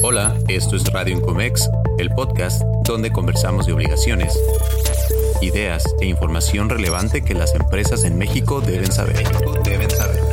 Hola, esto es Radio Incomex, el podcast donde conversamos de obligaciones, ideas e información relevante que las empresas en México deben saber. Deben saber.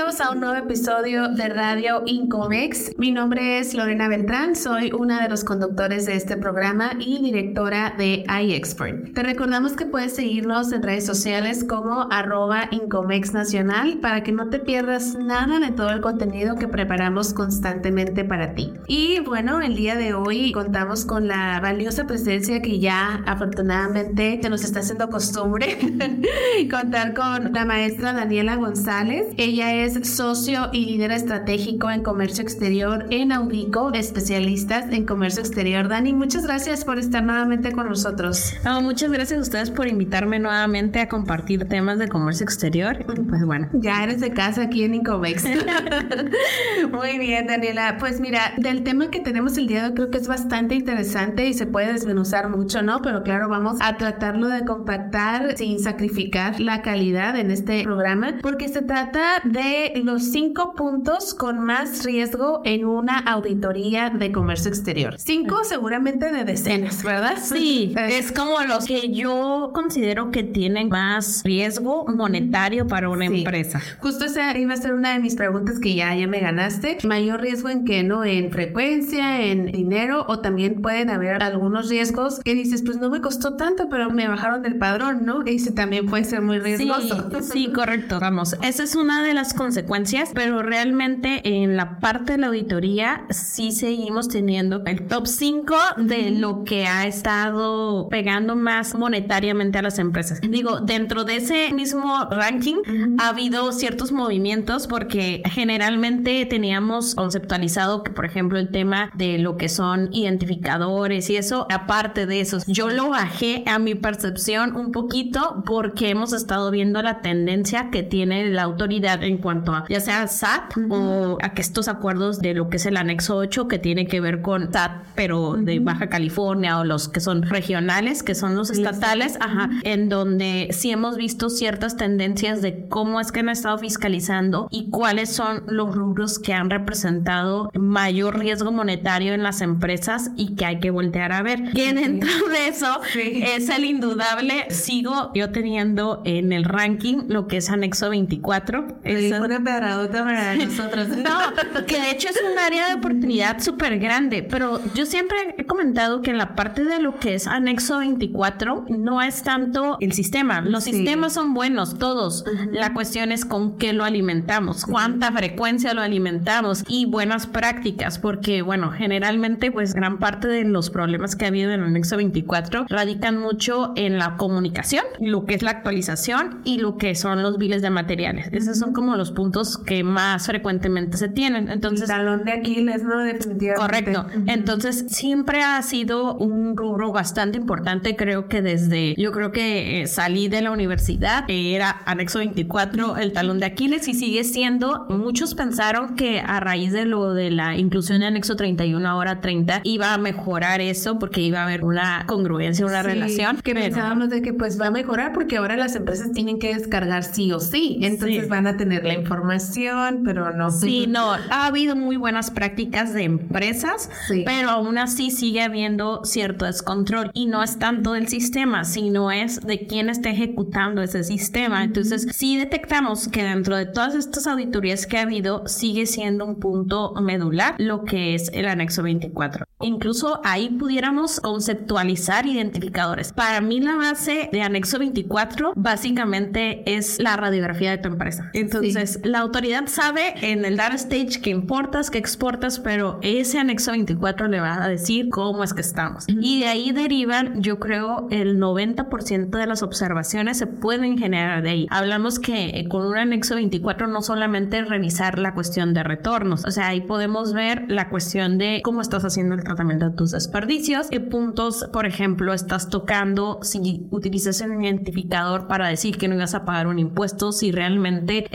Bienvenidos a un nuevo episodio de Radio Incomex. Mi nombre es Lorena Beltrán, soy una de los conductores de este programa y directora de iExpert. Te recordamos que puedes seguirnos en redes sociales como arroba Incomex Nacional para que no te pierdas nada de todo el contenido que preparamos constantemente para ti. Y bueno, el día de hoy contamos con la valiosa presencia que ya afortunadamente se nos está haciendo costumbre contar con la maestra Daniela González. Ella es socio y líder estratégico en comercio exterior en Audico, especialistas en comercio exterior. Dani, muchas gracias por estar nuevamente con nosotros. muchas gracias a ustedes por invitarme nuevamente a compartir temas de comercio exterior. Pues bueno. Ya eres de casa aquí en Incomex. Muy bien, Daniela. Pues mira, del tema que tenemos el día de hoy creo que es bastante interesante y se puede desmenuzar mucho, ¿no? Pero claro, vamos a tratarlo de compactar sin sacrificar la calidad en este programa porque se trata de los cinco puntos con más riesgo en una auditoría de comercio exterior. Cinco seguramente de decenas, ¿verdad? Sí, es como los que yo considero que tienen más riesgo monetario para una empresa. Justo esa iba a ser una de mis preguntas que ya, ya me ganaste. Mayor riesgo en qué, ¿no? En frecuencia, en dinero o también pueden haber algunos riesgos que dices, pues no me costó tanto, pero me bajaron del padrón, ¿no? Y ese también puede ser muy riesgoso. Sí, sí correcto. Vamos, esa es una de las consecuencias, pero realmente en la parte de la auditoría sí seguimos teniendo el top 5 de lo que ha estado pegando más monetariamente a las empresas. Digo, dentro de ese mismo ranking ha habido ciertos movimientos porque generalmente teníamos conceptualizado que, por ejemplo, el tema de lo que son identificadores y eso, aparte de eso, yo lo bajé a mi percepción un poquito porque hemos estado viendo la tendencia que tiene la autoridad en cuanto a ya sea SAT o a que estos acuerdos de lo que es el anexo 8 que tiene que ver con SAT, pero de Baja California o los que son regionales, que son los estatales, ajá, en donde sí hemos visto ciertas tendencias de cómo es que han estado fiscalizando y cuáles son los rubros que han representado mayor riesgo monetario en las empresas y que hay que voltear a ver. Que dentro de eso es el indudable, sigo yo teniendo en el ranking lo que es anexo 24. Es una pedradota para nosotros. no, que de hecho es un área de oportunidad súper grande, pero yo siempre he comentado que en la parte de lo que es anexo 24 no es tanto el sistema. Los sistemas son buenos, todos. La cuestión es con qué lo alimentamos, cuánta frecuencia lo alimentamos y buenas prácticas, porque bueno, generalmente pues gran parte de los problemas que ha habido en el anexo 24 radican mucho en la comunicación, lo que es la actualización y lo que son los biles de materiales. Esos son como los puntos que más frecuentemente se tienen. Entonces, el talón de Aquiles, ¿no? Definitivamente. Correcto. Entonces, siempre ha sido un rubro bastante importante. Creo que desde, yo creo que eh, salí de la universidad, era anexo 24, el talón de Aquiles, y sigue siendo. Muchos pensaron que a raíz de lo de la inclusión de anexo 31, ahora 30, iba a mejorar eso porque iba a haber una congruencia, una relación. Que pensábamos de que pues va a mejorar porque ahora las empresas tienen que descargar sí o sí. Entonces van a tener la información, pero no. Sí, no, ha habido muy buenas prácticas de empresas, pero aún así sigue habiendo cierto descontrol y no es tanto del sistema, sino es de quién está ejecutando ese sistema. Entonces, sí detectamos que dentro de todas estas auditorías que ha habido, sigue siendo un punto medular lo que es el anexo 24. Incluso ahí pudiéramos conceptualizar identificadores. Para mí la base de anexo 24 básicamente es la radiografía de tu empresa. Entonces, la autoridad sabe en el data stage que importas, que exportas, pero ese anexo 24 le va a decir cómo es que estamos. Y de ahí derivan, yo creo, el 90% de las observaciones se pueden generar de ahí. Hablamos que con un anexo 24 no solamente revisar la cuestión de retornos, o sea, ahí podemos ver la cuestión de cómo estás haciendo el tratamiento de tus desperdicios, qué puntos, por ejemplo, estás tocando si utilizas un identificador para decir que no ibas a pagar un impuesto, si realmente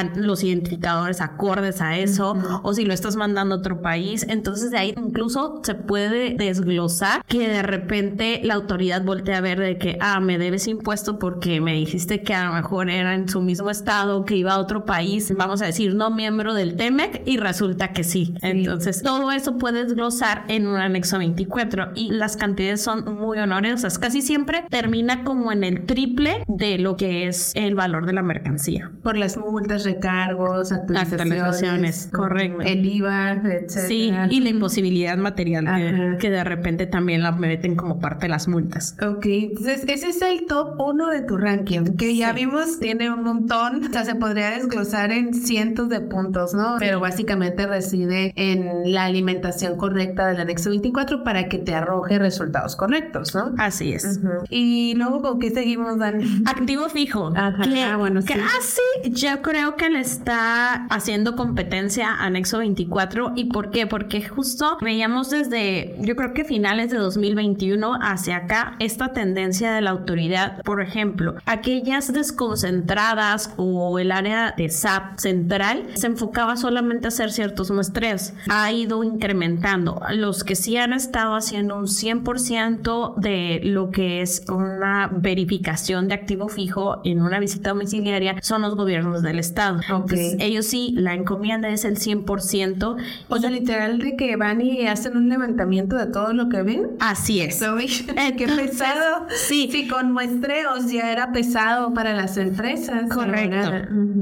están los identificadores acordes a eso, o si lo estás mandando a otro país. Entonces de ahí incluso se puede desglosar que de repente la autoridad voltea a ver de que, ah, me debes impuesto porque me dijiste que a lo mejor era en su mismo estado, que iba a otro país, vamos a decir, no miembro del TEMEC, y resulta que sí. Entonces, todo eso puede desglosar en un anexo 24 y las cantidades son muy honorosas. Casi siempre termina como en el triple de lo que es el valor de la mercancía. Por las multas, recargos, actualizaciones, correcto. El IVA, etc. Sí, y la imposibilidad material que, de repente también la meten como parte de las multas. Ok, entonces ese es el top uno de tu ranking, que ya vimos tiene un montón, o sea, se podría desglosar en cientos de puntos, ¿no? Pero básicamente reside en la alimentación correcta del anexo 24 para que te arroje resultados correctos, ¿no? Así es. Y luego, ¿con qué seguimos, Dani? Activo fijo. Ajá. Que, ah, bueno, que sí. así yo creo le está haciendo competencia a Anexo 24. ¿Y por qué? Porque justo veíamos desde, yo creo que finales de 2021 hacia acá, esta tendencia de la autoridad, por ejemplo, aquellas desconcentradas o el área de SAP central se enfocaba solamente a hacer ciertos muestreos. Ha ido incrementando. Los que sí han estado haciendo un 100% de lo que es una verificación de activo fijo en una visita domiciliaria son los gobiernos del estado. Entonces, ellos sí, la encomienda es el 100%. O sea, literal de que van y hacen un levantamiento de todo lo que ven. Así es. Qué pesado. Sí. Sí, con muestreos ya era pesado para las empresas. Correcto.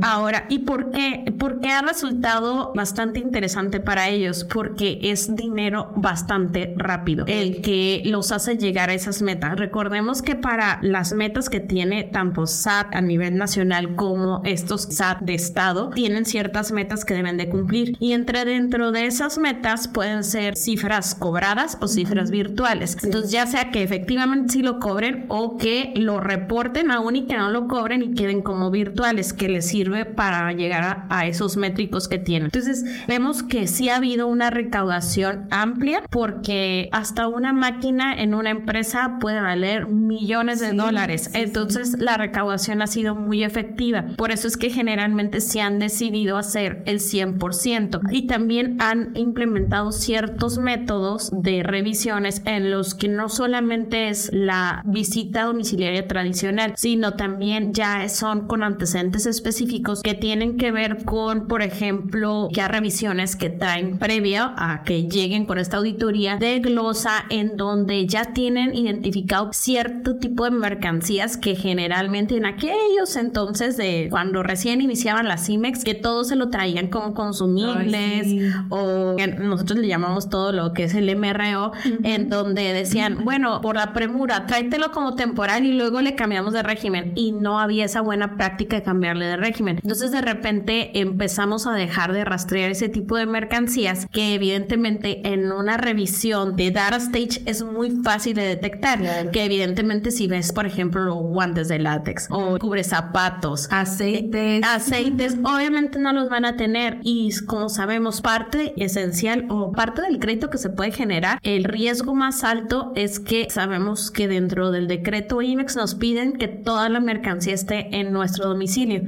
Ahora, Ahora, ¿y por qué? Porque ha resultado bastante interesante para ellos, porque es dinero bastante rápido el que los hace llegar a esas metas. Recordemos que para las metas que tiene tanto SAT a nivel nacional como estos SAT de estado, tienen ciertas metas que deben de cumplir y entre dentro de esas metas pueden ser cifras cobradas o cifras virtuales. Entonces, ya sea que efectivamente sí lo cobren o que lo reporten aún y que no lo cobren y queden como virtuales, que les sirve para llegar a, a esos métricos que tienen. Entonces, vemos que sí ha habido una recaudación amplia porque hasta una máquina en una empresa puede valer millones de dólares. Entonces, la recaudación ha sido muy efectiva. Por eso es que generalmente se han decidido hacer el 100% y también han implementado ciertos métodos de revisiones en los que no solamente es la visita domiciliaria tradicional, sino también ya son con antecedentes específicos que tienen que ver con, por ejemplo, ya revisiones que traen previa a que lleguen con esta auditoría de glosa en donde ya tienen identificado cierto tipo de mercancías que generalmente en aquellos entonces de cuando recién iniciaban las CIMEX que todo se lo traían como consumibles Ay, sí. o nosotros le llamamos todo lo que es el MRO en donde decían bueno por la premura tráetelo como temporal y luego le cambiamos de régimen y no había esa buena práctica de cambiarle de régimen entonces de repente empezamos a dejar de rastrear ese tipo de mercancías que evidentemente en una revisión de data stage es muy fácil de detectar Claro. que evidentemente si ves por ejemplo los guantes de látex o cubre zapatos Aceites. aceites obviamente no los van a tener y como sabemos parte esencial o parte del crédito que se puede generar el riesgo más alto es que sabemos que dentro del decreto IMEX nos piden que toda la mercancía esté en nuestro domicilio.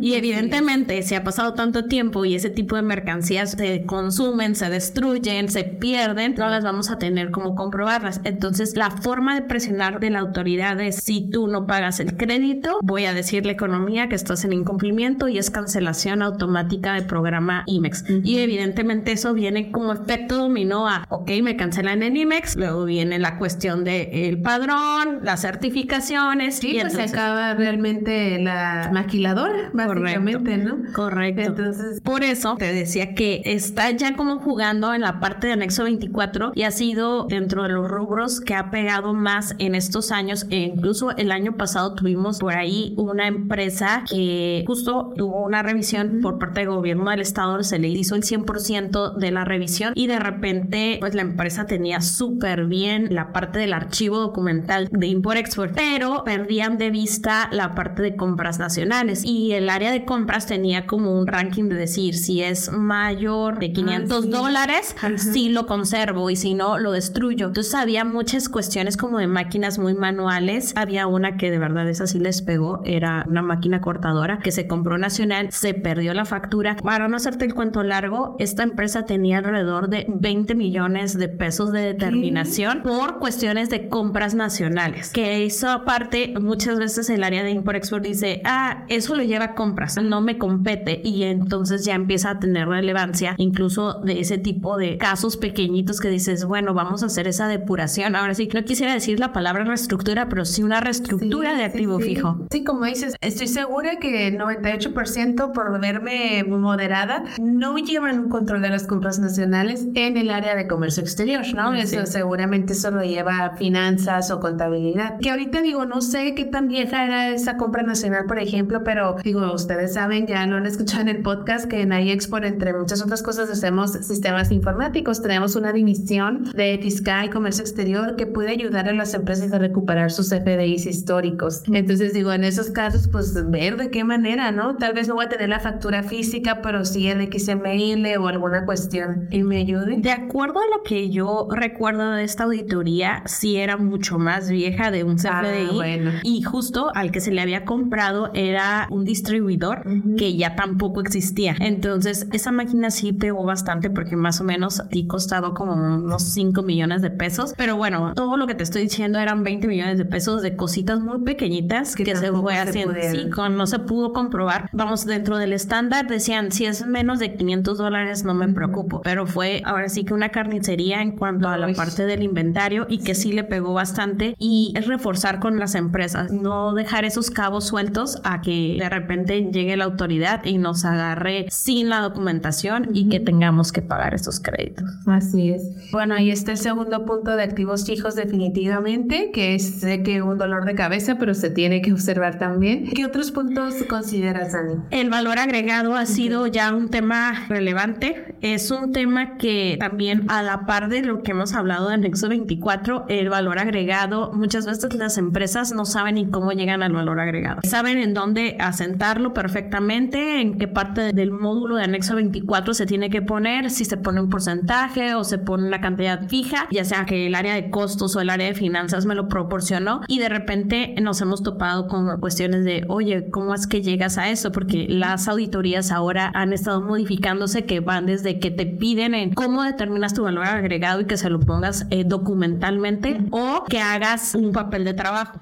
Y evidentemente si ha pasado tanto tiempo y ese tipo de mercancías se consumen se destruyen se pierden no las vamos a tener como comprobarlas. Entonces la forma de presionar de la autoridad es si tú no pagas el crédito voy a decirle a economía que estás en incumplimiento y es cancelación automática del programa IMEX. Y evidentemente eso viene como efecto dominó a, ok, me cancelan en IMEX, luego viene la cuestión del padrón, las certificaciones. Sí, y pues se entonces- acaba realmente la maquiladora, básicamente, ¿no? Correcto. Entonces, Por eso te decía que está ya como jugando en la parte de anexo 24 y ha sido dentro de los rubros que ha pegado más en estos años. E incluso el año pasado tuvimos por ahí una empresa que justo tuvo una revisión por parte del gobierno del estado, se le hizo el 100% de la revisión y de repente pues la empresa tenía súper bien la parte del archivo documental de import-export, pero perdían de vista la parte de compras nacionales y el área de compras tenía como un ranking de decir si es mayor de 500 sí. dólares, sí lo conservo y si no lo destruyo. Entonces había muchas cuestiones como de máquinas muy manuales. Había una que de verdad esa sí les pegó, era una máquina cortadora que se compró nacional, se perdió la factura. Para no hacerte el cuento largo, esta empresa tenía alrededor de 20 millones de pesos de determinación por cuestiones de compras nacionales. Que eso aparte, muchas veces el área de import-export dice, ah, eso lo lleva a compras, no me compete. Y entonces ya empieza a tener relevancia incluso de ese tipo de casos pequeñitos que dices, bueno, vamos a hacer esa depuración. Ahora sí, no quisiera decir la palabra reestructura, pero sí una reestructura de activo fijo. Sí, como dices, estoy segura que el 98% por verme moderada no llevan un control de las compras nacionales en el área de comercio exterior, ¿no? Eso seguramente eso lo lleva finanzas o contabilidad. Que ahorita digo, no sé qué tan vieja era esa compra nacional, por ejemplo, pero digo, ustedes saben, ya lo han escuchado en el podcast, que en iExport, entre muchas otras cosas, hacemos sistemas informáticos. Tenemos una división de fiscal y comercio exterior que puede ayudar a las empresas a recuperar sus FDIs históricos. Entonces digo, en esos casos, pues ver de qué manera, ¿no? Tal vez no voy a tener la factura física, pero sí el XML o alguna cuestión y me ayude. De acuerdo a lo que yo recuerdo de esta auditoría, sí era mucho más vieja de un CFDI. Ah, y justo al que se le había comprado era un distribuidor que ya tampoco existía. Entonces, esa máquina sí pegó bastante porque más o menos sí costado como unos 5 millones de pesos. Pero bueno, todo lo que te estoy diciendo eran 20 millones de pesos de cositas muy pequeñitas que, se fue haciendo. Sí, con, no se pudo comprobar. Vamos, dentro del estándar decían, si es menos de 500 dólares no me preocupo. Pero fue ahora sí que una carnicería en cuanto a la parte del inventario y que sí le pegó bastante. Y es reforzar con las empresas, no dejar esos cabos sueltos a que de repente llegue la autoridad y nos agarre sin la documentación y que tengamos que pagar esos créditos. Así es. Bueno, ahí está el segundo punto de activos fijos definitivamente, que es que un dolor de cabeza, pero se tiene que observar también. ¿Qué otros puntos consideras, El valor agregado ha sido ya un tema relevante. Es un tema que también a la par de lo que hemos hablado en Nexo 24, el valor agregado, muchas veces las empresas no saben ni cómo llegan al valor agregado. Saben en dónde asentarlo perfectamente, en qué parte del módulo de anexo 24 se tiene que poner, si se pone un porcentaje o se pone una cantidad fija, ya sea que el área de costos o el área de finanzas me lo proporcionó y de repente nos hemos topado con cuestiones de, oye, ¿cómo es que llegas a eso? Porque las auditorías ahora han estado modificándose que van desde que te piden en cómo determinas tu valor agregado y que se lo pongas eh, documentalmente o que hagas un papel de trabajo.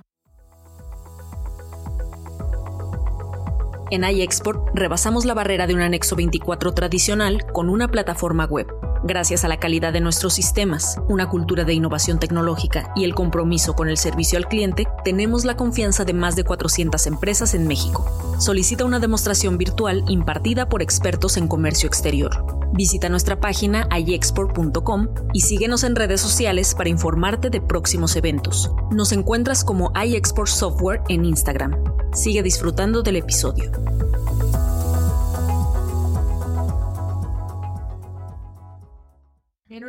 En iExport rebasamos la barrera de un anexo 24 tradicional con una plataforma web. Gracias a la calidad de nuestros sistemas, una cultura de innovación tecnológica y el compromiso con el servicio al cliente, tenemos la confianza de más de 400 empresas en México. Solicita una demostración virtual impartida por expertos en comercio exterior. Visita nuestra página iexport.com y síguenos en redes sociales para informarte de próximos eventos. Nos encuentras como iExport Software en Instagram. Sigue disfrutando del episodio.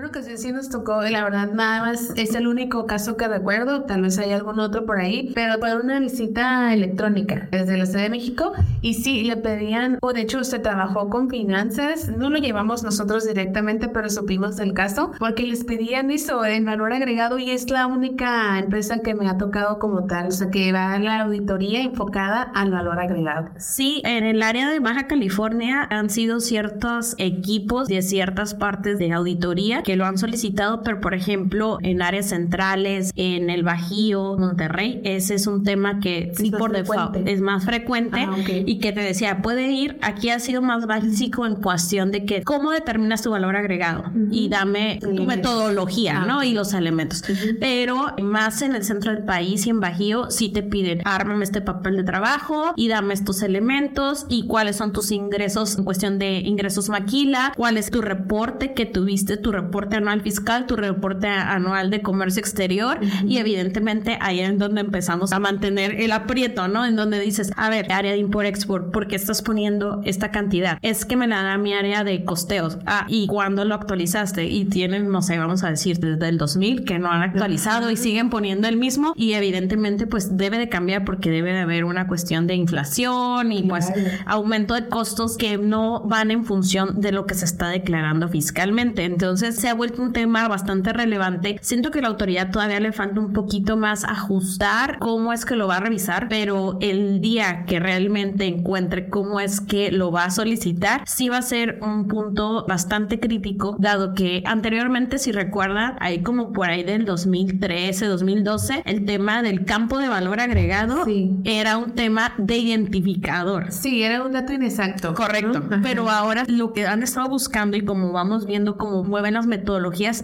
Ocasión sí nos tocó, la verdad, nada más es el único caso que recuerdo, tal vez hay algún otro por ahí, pero fue una visita electrónica desde la Ciudad de México y sí, le pedían, o de hecho se trabajó con finanzas, no lo llevamos nosotros directamente, pero supimos del caso, porque les pedían eso en valor agregado y es la única empresa que me ha tocado como tal, o sea, que va a la auditoría enfocada al valor agregado. Sí, en el área de Baja California han sido ciertos equipos de ciertas partes de auditoría que lo han solicitado, pero por ejemplo en áreas centrales, en el Bajío, Monterrey, ese es un tema que sí por default es más frecuente ah, y que te decía, puede ir, aquí ha sido más básico en cuestión de que cómo determinas tu valor agregado y dame tu metodología, ah, ¿no? Y los elementos. Pero más en el centro del país y en Bajío sí te piden, ármame este papel de trabajo y dame estos elementos y cuáles son tus ingresos en cuestión de ingresos maquila, cuál es tu reporte que tuviste, tu reporte anual fiscal, tu reporte anual de comercio exterior y evidentemente ahí es donde empezamos a mantener el aprieto, ¿no? En donde dices, a ver, área de import-export, ¿por qué estás poniendo esta cantidad? Es que me la da mi área de costeos. Ah, ¿y cuando lo actualizaste? Y tienen, no sé, vamos a decir, desde el 2000 que no han actualizado y siguen poniendo el mismo y evidentemente pues debe de cambiar porque debe de haber una cuestión de inflación y pues aumento de costos que no van en función de lo que se está declarando fiscalmente. Entonces, se vuelto un tema bastante relevante. Siento que la autoridad todavía le falta un poquito más ajustar cómo es que lo va a revisar, pero el día que realmente encuentre cómo es que lo va a solicitar, sí va a ser un punto bastante crítico, dado que anteriormente, si recuerdan, ahí como por ahí del 2013, 2012, el tema del campo de valor agregado era un tema de identificador. Sí, era un dato inexacto. Correcto. Pero ahora lo que han estado buscando y como vamos viendo cómo mueven las metodologías,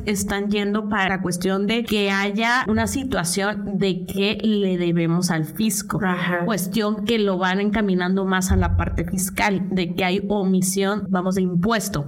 están yendo para la cuestión de que haya una situación de que le debemos al fisco. Cuestión que lo van encaminando más a la parte fiscal, de que hay omisión, vamos, de impuesto.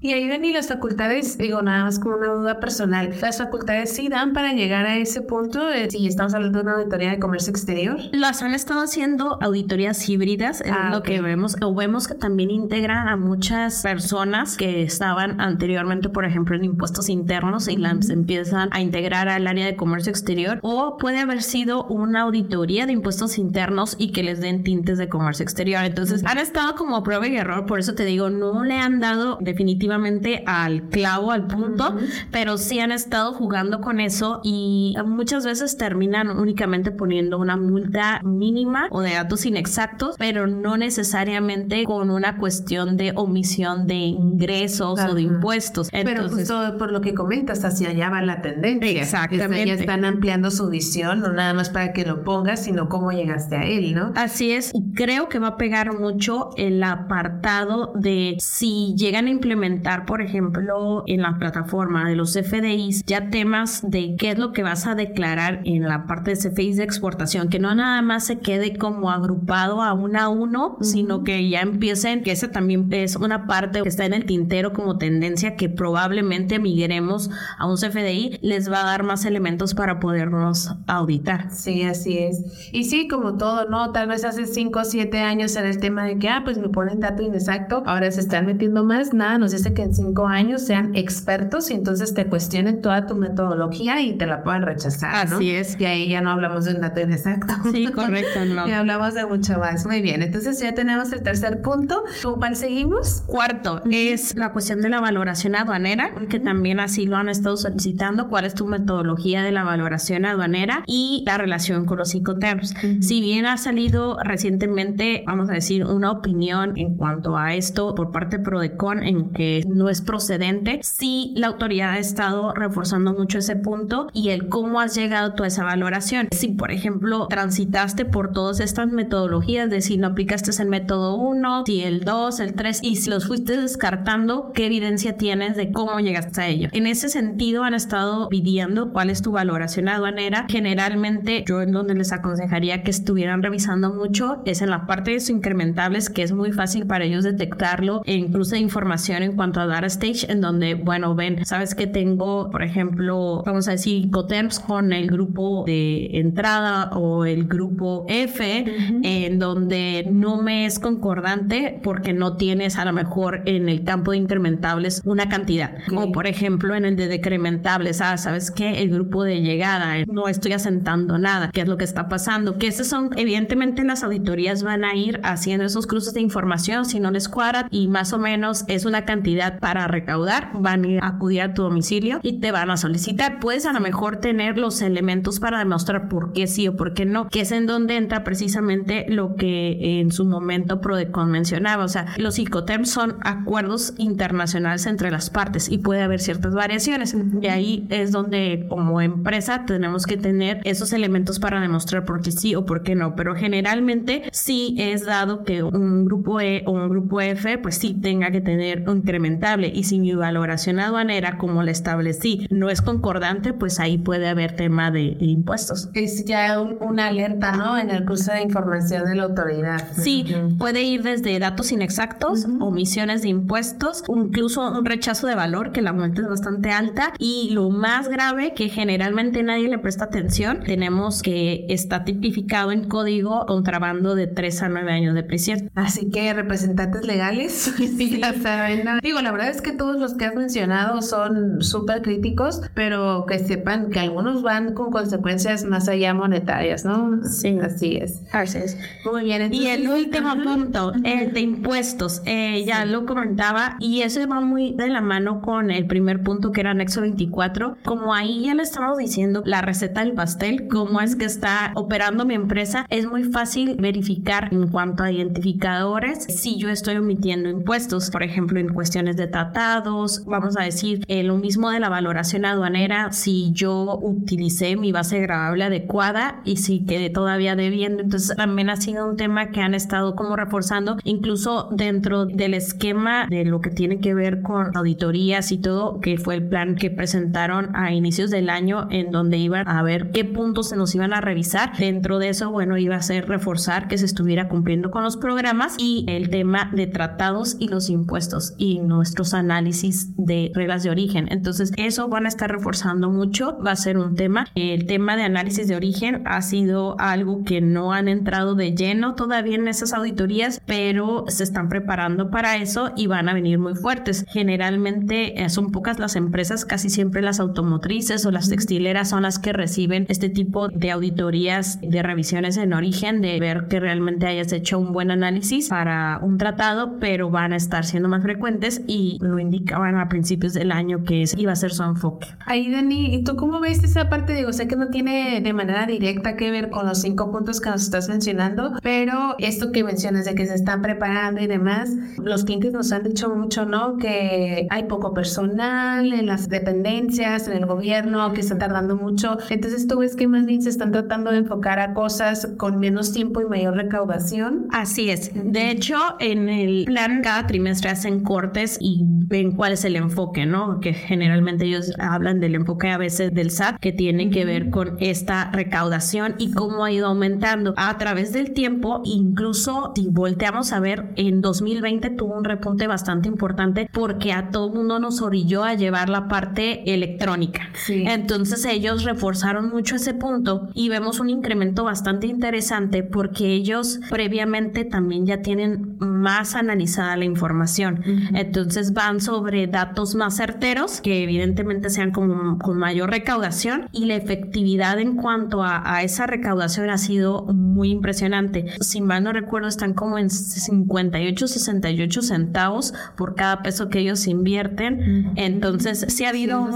Y ahí ven y las facultades, digo nada más como una duda personal, las facultades sí dan para llegar a ese punto, si estamos hablando de una auditoría de comercio exterior. Las han estado haciendo auditorías híbridas, es ah, lo que vemos, o vemos que también integran a muchas personas que estaban anteriormente, por ejemplo, en impuestos internos y las empiezan a integrar al área de comercio exterior, o puede haber sido una auditoría de impuestos internos y que les den tintes de comercio exterior. Entonces, han estado como prueba y error, por eso te digo, no le han dado definitivamente al clavo, al punto, pero sí han estado jugando con eso y muchas veces terminan únicamente poniendo una multa mínima o de datos inexactos, pero no necesariamente con una cuestión de omisión de ingresos o de impuestos. pero justo por lo que comentas, hacia allá va la tendencia. Exactamente. Ya están ampliando su visión, no nada más para que lo pongas, sino cómo llegaste a él, ¿no? Así es. Creo que va a pegar mucho el apartado de si llegan a implementar, por ejemplo, en la plataforma de los FDIs, ya temas de qué es lo que vas a declarar en la parte de CFDIs de exportación, que no nada más se quede como agrupado a uno a uno, sino que ya empiecen, que esa también es una parte que está en el tintero como tendencia que probablemente migremos a un CFDI, les va a dar más elementos para podernos auditar. Sí, así es. Y sí, como todo, ¿no? Tal vez hace 5 o 7 años era el tema de que, ah, pues me ponen dato inexacto, ahora se están metiendo más, nada, nos dice que en 5 años sean expertos y entonces te cuestionen toda tu metodología y te la puedan rechazar, ¿no? Así es. Y ahí ya no hablamos de un dato inexacto. Sí, correcto, no. y hablamos de mucho más. Muy bien, entonces ya tenemos el tercer punto. ¿Con cuál seguimos? Cuarto, es la cuestión de la valoración aduanera, que también así lo han estado solicitando. ¿Cuál es tu metodología de la valoración aduanera y la relación con los incoterms? Si bien ha salido recientemente, vamos a decir, una opinión en cuanto a esto por parte de Prodecon en que no es procedente, sí la autoridad ha estado reforzando mucho ese punto y el cómo has llegado tú a esa valoración. Si, por ejemplo, transitaste por todas estas metodologías de si no aplicaste el método 1, si el 2, el 3 y si los fuiste descartando, ¿qué evidencia tienes de cómo llegaste a ello? En ese sentido han estado pidiendo cuál es tu valoración aduanera. Generalmente yo en donde les aconsejaría que estuvieran revisando mucho es en la parte de sus incrementables que es muy fácil para ellos detectarlo e incluso información en cuanto a data stage en donde bueno ven sabes que tengo por ejemplo vamos a decir coterms con el grupo de entrada o el grupo F en donde no me es concordante porque no tienes a lo mejor en el campo de incrementables una cantidad o por ejemplo en el de decrementables ah sabes que el grupo de llegada no estoy asentando nada qué es lo que está pasando que esas son evidentemente las auditorías van a ir haciendo esos cruces de información si no les cuadra y más o menos es una cantidad para recaudar van a ir a acudir a tu domicilio y te van a solicitar. Puedes a lo mejor tener los elementos para demostrar por qué sí o por qué no que es en donde entra precisamente lo que en su momento Prodecon mencionaba. O sea los ICOTERMs son acuerdos internacionales entre las partes y puede haber ciertas variaciones y ahí es donde como empresa tenemos que tener esos elementos para demostrar por qué sí o por qué no pero generalmente sí es dado que un grupo E o un grupo F, pues sí tenga que tener un incrementable. Y si mi valoración aduanera, como la establecí, no es concordante, pues ahí puede haber tema de, impuestos. Es ya una alerta, ¿no? En el curso de información de la autoridad. Sí, puede ir desde datos inexactos, omisiones de impuestos, incluso un rechazo de valor, que la multa es bastante alta. Y lo más grave, que generalmente nadie le presta atención, tenemos que está tipificado en código contrabando de 3 a 9 años de prisión. Así que representantes legales, sí. ya saben. Digo, la verdad es que todos los que has mencionado son súper críticos, pero que sepan que algunos van con consecuencias más allá monetarias, ¿no? Sí. Así es. Así es. Muy bien. y el último punto, el de impuestos. Eh, ya lo comentaba y eso va muy de la mano con el primer punto que era anexo 24, como ahí ya le estamos diciendo la receta del pastel, cómo es que está operando mi empresa, es muy fácil verificar en cuanto a identificadores si yo estoy omitiendo impuestos, por ejemplo, en cuestiones de tratados, vamos a decir, eh, lo mismo de la valoración aduanera, si yo utilicé mi base grabable adecuada y si quedé todavía debiendo, entonces también ha sido un tema que han estado como reforzando, incluso dentro del esquema de lo que tiene que ver con auditorías y todo, que fue el plan que presentaron a inicios del año en donde iban a ver qué puntos se nos iban a revisar. Dentro de eso, bueno, iba a ser reforzar que se estuviera cumpliendo con los programas y el tema de tratados y los impuestos y nuestros análisis de reglas de origen. Entonces, eso van a estar reforzando mucho, va a ser un tema. El tema de análisis de origen ha sido algo que no han entrado de lleno todavía en esas auditorías, pero se están preparando para eso y van a venir muy fuertes. Generalmente eh, son pocas las empresas, casi siempre las automotrices o las textileras son las que reciben este tipo de auditorías de revisiones en origen, de ver que realmente hayas hecho un buen análisis para un tratado, pero van a estar siendo más frecuentes y lo indicaban a principios del año que iba a ser su enfoque. Ahí, Dani, ¿y tú cómo ves esa parte? Digo, sé que no tiene de manera directa que ver con los cinco puntos que nos estás mencionando, pero esto que mencionas de que se están preparando y demás, los clientes nos han dicho mucho, ¿no? Que hay poco personal en las dependencias, en el gobierno, que está tardando mucho. Entonces, ¿tú ves que más bien se están tratando de enfocar a cosas con menos tiempo y mayor recaudación? Así es. De hecho, en el plan cada trimestre hacen cortes y ven cuál es el enfoque, ¿no? Que generalmente ellos hablan del enfoque a veces del SAT que tiene que ver con esta recaudación y cómo ha ido aumentando a través del tiempo. Incluso si volteamos a ver, en 2020 tuvo un repunte bastante importante porque a todo mundo nos orilló a llevar la parte electrónica. Entonces ellos reforzaron mucho ese punto y vemos un incremento bastante interesante porque ellos previamente también ya tienen más analizada la información. Entonces van sobre datos más certeros que evidentemente sean con, con mayor recaudación y la efectividad en cuanto a, a, esa recaudación ha sido muy impresionante. Si mal no recuerdo están como en 58, 68 centavos por cada peso que ellos invierten. Entonces sí ha habido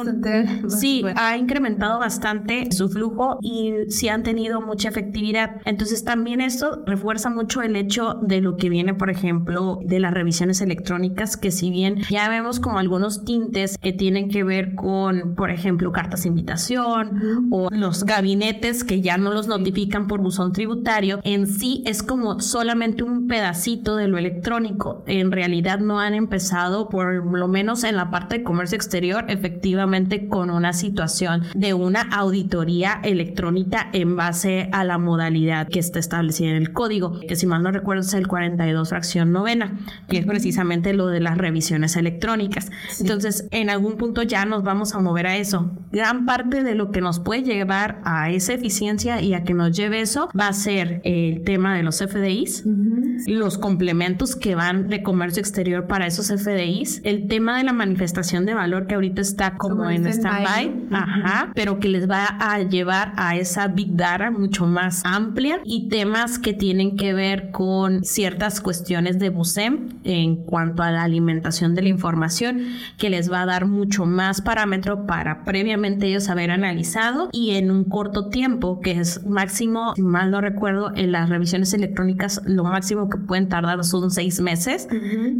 sí, ha incrementado bastante su flujo y sí han tenido mucha efectividad. Entonces también esto refuerza mucho el hecho de lo que viene, por ejemplo, de las revisiones electrónicas, que si bien ya vemos como algunos tintes que tienen que ver con, por ejemplo, cartas de invitación o los gabinetes que ya no los notifican por buzón tributario, en sí es como solamente un pedacito de lo electrónico. En realidad no han empezado, por lo menos en la parte de comercio exterior, efectivamente con una situación de una auditoría electrónica en base a la modalidad que está establecida en el código, que si mal no recuerdo es el 42 fracción novena, que es precisamente lo de las revisiones electrónicas. Entonces, en algún punto ya nos vamos a mover a eso. Gran parte de lo que nos puede llevar a esa eficiencia y a que nos lleve eso va a ser el tema de los FDIs, los complementos que van de comercio exterior para esos FDIs, el tema de la manifestación de valor que ahorita está como, en stand-by, ajá, pero que les va a llevar a esa big data mucho más amplia y temas que tienen que ver con ciertas cuestiones de BUSEM en cuanto a la alimentación de la información que les va a dar mucho más parámetro para previamente ellos haber analizado y en un corto tiempo que es máximo, si mal no recuerdo, en las revisiones electrónicas lo máximo que pueden tardar son seis meses,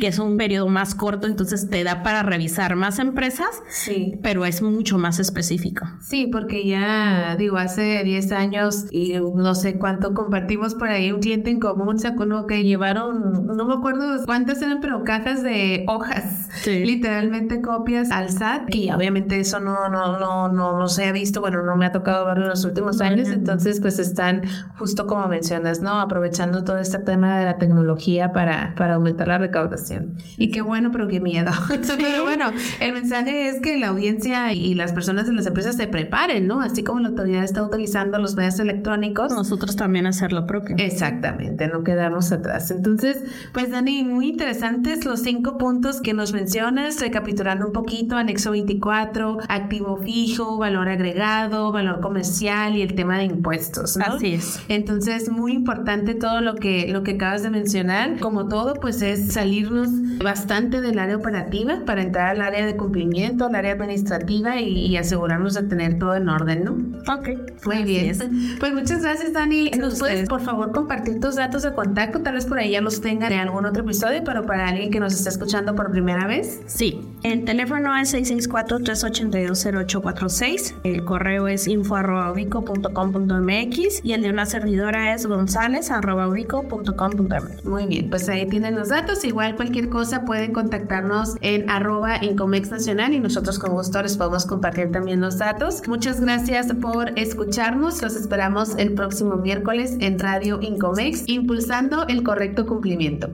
que es un periodo más corto, entonces te da para revisar más empresas, sí. pero es mucho más específico. Sí, porque ya digo, hace 10 años y no sé cuánto compartimos por ahí un cliente en común, sacó uno que llevaron, no me acuerdo cuántas eran, pero cajas de hojas, literalmente copias al SAT, y obviamente eso no, no, no, no, no se ha visto, bueno, no me ha tocado verlo en los últimos años, entonces pues están justo como mencionas, ¿no? Aprovechando todo este tema de la tecnología para, para aumentar la recaudación. Y qué bueno, pero qué miedo. pero bueno, el mensaje es que la audiencia y las personas de las empresas se preparen, ¿no? Así como la autoridad está utilizando los medios electrónicos. Nosotros también hacer lo propio. Exactamente, no quedarnos atrás. Entonces, pues Dani, muy interesantes los cinco puntos que nos mencionas, recapitulando un poquito, anexo 24, activo fijo, valor agregado, valor comercial y el tema de impuestos. ¿no? Así es. Entonces, muy importante todo lo que, lo que acabas de mencionar. Como todo, pues es salirnos bastante del área operativa para entrar al área de cumplimiento, al área administrativa y, asegurarnos de tener todo en orden, ¿no? Ok. Muy bien. Pues muchas gracias, Dani. ¿Nos puedes, por favor, compartir tus datos de contacto? Tal vez por ahí ya los tengan en algún otro episodio, pero para alguien que nos está escuchando por primera vez. Sí. El teléfono es 664-382-0846. El correo es info.ubico.com.mx y el de una servidora es gonzález.ubico.com.mx. Muy bien, pues ahí tienen los datos. Igual cualquier cosa pueden contactarnos en arroba Incomex Nacional y nosotros con gusto les podemos compartir también los datos. Muchas gracias por escucharnos. Los esperamos el próximo miércoles en Radio Incomex, impulsando el correcto cumplimiento.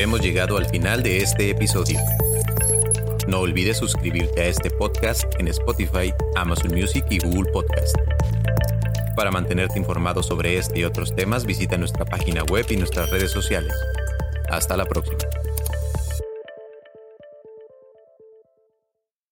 Hemos llegado al final de este episodio. No olvides suscribirte a este podcast en Spotify, Amazon Music y Google Podcast. Para mantenerte informado sobre este y otros temas, visita nuestra página web y nuestras redes sociales. Hasta la próxima.